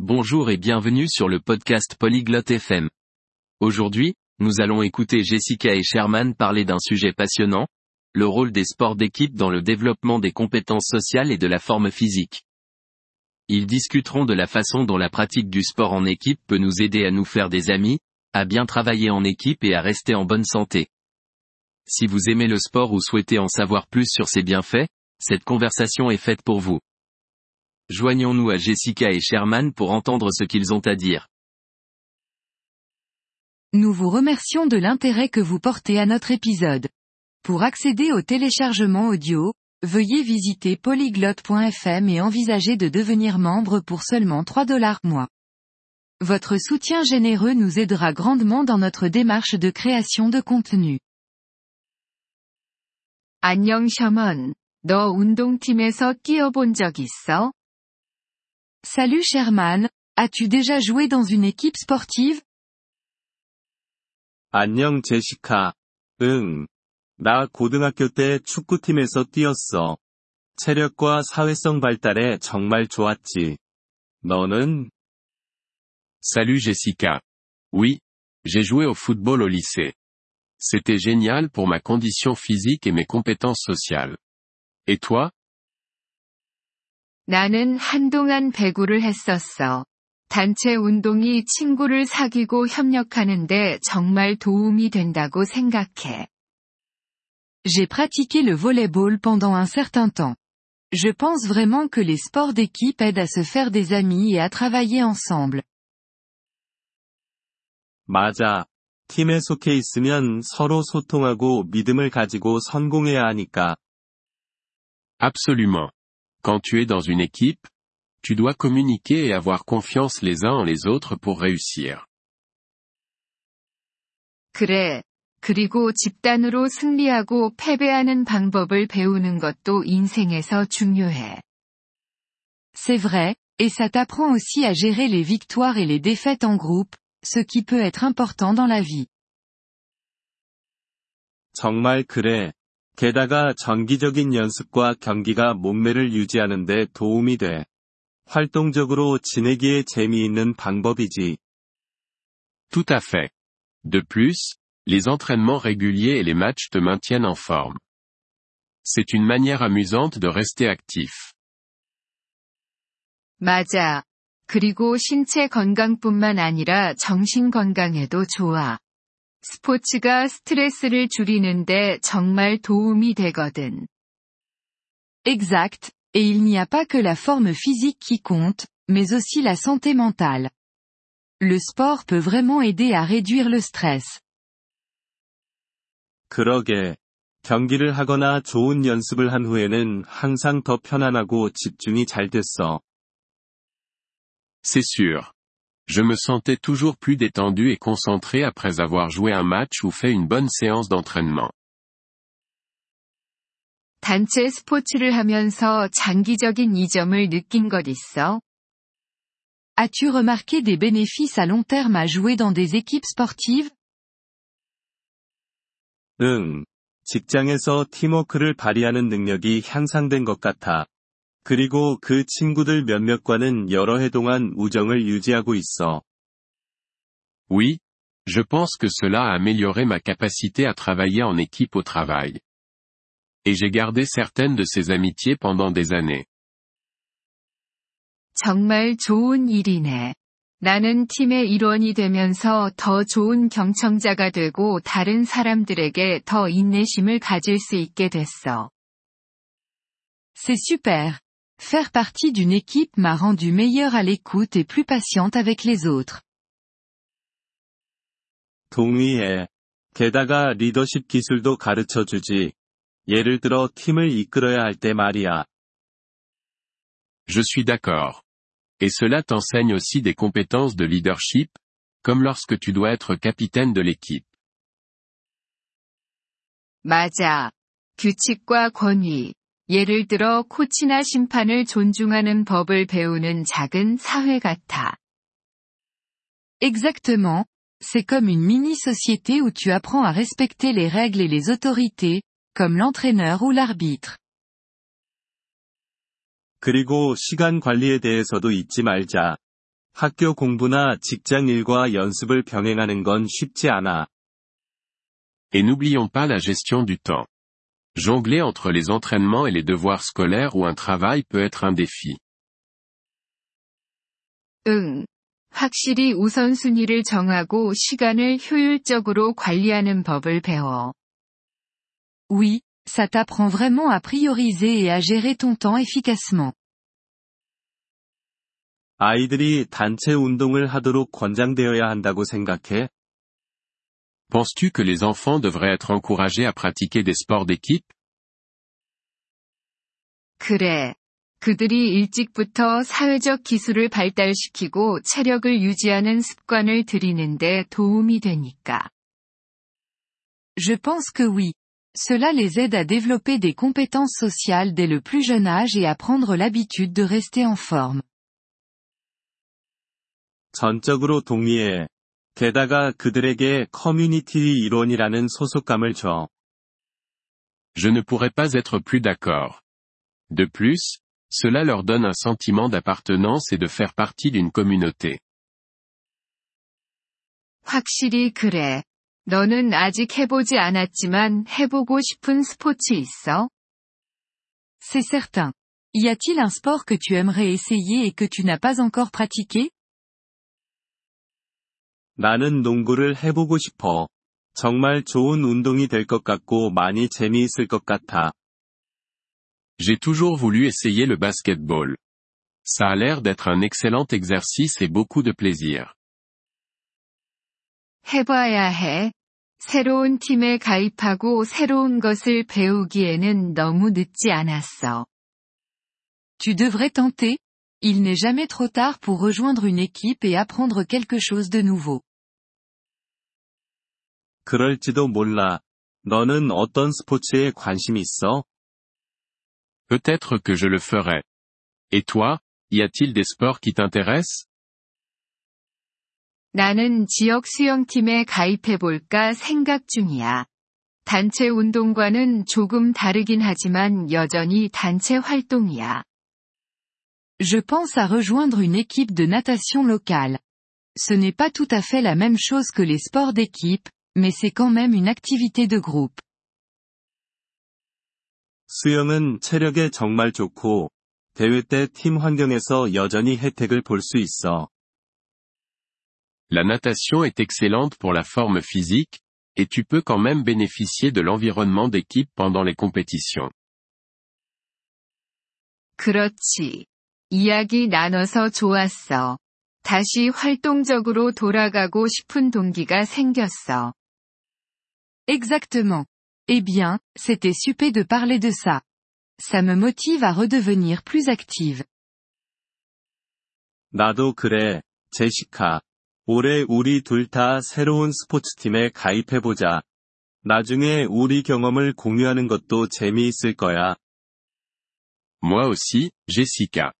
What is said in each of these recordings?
Bonjour et bienvenue sur le podcast Polyglotte FM. Aujourd'hui, nous allons écouter Jessica et Sherman parler d'un sujet passionnant, le rôle des sports d'équipe dans le développement des compétences sociales et de la forme physique. Ils discuteront de la façon dont la pratique du sport en équipe peut nous aider à nous faire des amis, à bien travailler en équipe et à rester en bonne santé. Si vous aimez le sport ou souhaitez en savoir plus sur ses bienfaits, cette conversation est faite pour vous. Joignons-nous à Jessica et Sherman pour entendre ce qu'ils ont à dire. Nous vous remercions de l'intérêt que vous portez à notre épisode. Pour accéder au téléchargement audio, veuillez visiter polyglotte.fm et envisager de devenir membre pour seulement 3 dollars mois. Votre soutien généreux nous aidera grandement dans notre démarche de création de contenu. 안녕 셔먼. 너 운동팀에서 뛰어본 적 있어? Salut Sherman, as-tu déjà joué dans une équipe sportive 안녕 제시카. 응. 나 고등학교 때 축구팀에서 뛰었어. 체력과 사회성 발달에 정말 좋았지. 너는? Salut Jessica. Oui, j'ai joué au football au lycée. C'était génial pour ma condition physique et mes compétences sociales. Et toi 나는 한동안 배구를 했었어. 단체 운동이 친구를 사귀고 협력하는데 정말 도움이 된다고 생각해. J'ai pratiqué le volleyball pendant un certain temps. Je pense vraiment que les sports d'équipe aident à se faire des amis et à travailler ensemble. 맞아. 팀에 속해 있으면 서로 소통하고 믿음을 가지고 성공해야 하니까. Absolument. Quand tu es dans une équipe, tu dois communiquer et avoir confiance les uns en les autres pour réussir. 그래. 그리고 집단으로 승리하고 패배하는 방법을 배우는 것도 인생에서 중요해. C'est vrai, et ça t'apprend aussi à gérer les victoires et les défaites en groupe, ce qui peut être important dans la vie. 정말 그래. 게다가 정기적인 연습과 경기가 몸매를 유지하는 데 도움이 돼. 활동적으로 지내기에 재미있는 방법이지. Tout à fait. De plus, les entraînements réguliers et les matchs te maintiennent en forme. C'est une manière amusante de rester actif. 맞아. 그리고 신체 건강뿐만 아니라 정신 건강에도 좋아. 스포츠가 스트레스를 줄이는데 정말 도움이 되거든. Exact, et il n'y a pas que la forme physique qui compte, mais aussi la santé mentale. Le sport peut vraiment aider à réduire le stress. 그러게. 경기를 하거나 좋은 연습을 한 후에는 항상 더 편안하고 집중이 잘 됐어. C'est sûr. Je me sentais toujours plus détendu et concentré après avoir joué un match ou fait une bonne séance d'entraînement. 단체 스포츠를 하면서 장기적인 이점을 느낀 것 있어? As-tu remarqué des bénéfices à long terme à jouer dans des équipes sportives 응. 직장에서 팀워크를 발휘하는 능력이 향상된 것 같아. 그리고 그 친구들 몇몇과는 여러 해 동안 우정을 유지하고 있어. Oui, je pense que cela a amélioré ma capacité à travailler en équipe au travail. Et j'ai gardé certaines de ces amitiés pendant des années. 정말 좋은 일이네. 나는 팀의 일원이 되면서 더 좋은 경청자가 되고 다른 사람들에게 더 인내심을 가질 수 있게 됐어. C'est super. Faire partie d'une équipe m'a rendu meilleure à l'écoute et plus patiente avec les autres. 동의해. 게다가 리더십 기술도 가르쳐 주지. 예를 들어 팀을 이끌어야 할 때 말이야. Je suis d'accord. Et cela t'enseigne aussi des compétences de leadership, comme lorsque tu dois être capitaine de l'équipe. 맞아. 규칙과 권위. 예를 들어 코치나 심판을 존중하는 법을 배우는 작은 사회 같아. Exactement. C'est comme une mini-société où tu apprends à respecter les règles et les autorités, comme l'entraîneur ou l'arbitre. 그리고 시간 관리에 대해서도 잊지 말자. 학교 공부나 직장 일과 연습을 병행하는 건 쉽지 않아. Et n'oublions pas la gestion du temps. Jongler entre les entraînements et les devoirs scolaires ou un travail peut être un défi. 응. 확실히 우선순위를 정하고 시간을 효율적으로 관리하는 법을 배워. Oui, ça t'apprend vraiment à prioriser et à gérer ton temps efficacement. 아이들이 단체 운동을 하도록 권장되어야 한다고 생각해? Penses-tu que les enfants devraient être encouragés à pratiquer des sports d'équipe 그래. 그들이 일찍부터 사회적 기술을 발달시키고 체력을 유지하는 습관을 들이는데 도움이 되니까. Je pense que oui. Cela les aide à développer des compétences sociales dès le plus jeune âge et à prendre l'habitude de rester en forme. 전적으로 동의해. 게다가 그들에게 커뮤니티 이론이라는 소속감을 줘. Je ne pourrais pas être plus d'accord. De plus, cela leur donne un sentiment d'appartenance et de faire partie d'une communauté. 확실히 그래. 너는 아직 해보지 않았지만 해보고 싶은 스포츠 있어? C'est certain. Y a-t-il un sport que tu aimerais essayer et que tu n'as pas encore pratiqué 나는 농구를 해보고 싶어. 정말 좋은 운동이 될 것 같고 많이 재미있을 것 같아. J'ai toujours voulu essayer le basketball. Ça a l'air d'être un excellent exercice et beaucoup de plaisir. 해봐야 해. 새로운 팀에 가입하고 새로운 것을 배우기에는 너무 늦지 않았어. Tu devrais tenter. Il n'est jamais trop tard pour rejoindre une équipe et apprendre quelque chose de nouveau. 그럴지도 몰라. 너는 어떤 스포츠에 관심 있어? Peut-être que je le ferai. Et toi, y a-t-il des sports qui t'intéressent 나는 지역 수영팀에 가입해볼까 생각 중이야. 단체 운동과는 조금 다르긴 하지만 여전히 단체 활동이야. Je pense à rejoindre une équipe de natation locale. Ce n'est pas tout à fait la même chose que les sports d'équipe, mais c'est quand même une activité de groupe. 수영은 체력에 정말 좋고, 대회 때 팀 환경에서 여전히 혜택을 볼 수 있어. La natation est excellente pour la forme physique, et tu peux quand même bénéficier de l'environnement d'équipe pendant les compétitions. 그렇지. 이야기 나눠서 좋았어. 다시 활동적으로 돌아가고 싶은 동기가 생겼어. Exactement. Eh bien, c'était super de parler de ça. Ça me motive à redevenir plus active. 나도 그래, 제시카. 올해 우리 둘 다 새로운 스포츠팀에 가입해보자. 나중에 우리 경험을 공유하는 것도 재미있을 거야. Moi aussi, Jessica.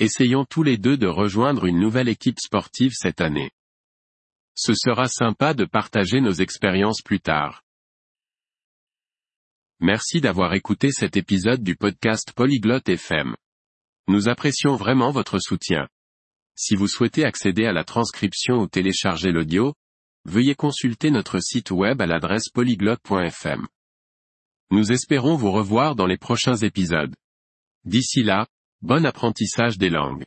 Essayons tous les deux de rejoindre une nouvelle équipe sportive cette année. Ce sera sympa de partager nos expériences plus tard. Merci d'avoir écouté cet épisode du podcast Polyglotte FM. Nous apprécions vraiment votre soutien. Si vous souhaitez accéder à la transcription ou télécharger l'audio, veuillez consulter notre site web à l'adresse polyglotte.fm. Nous espérons vous revoir dans les prochains épisodes. D'ici là, bon apprentissage des langues.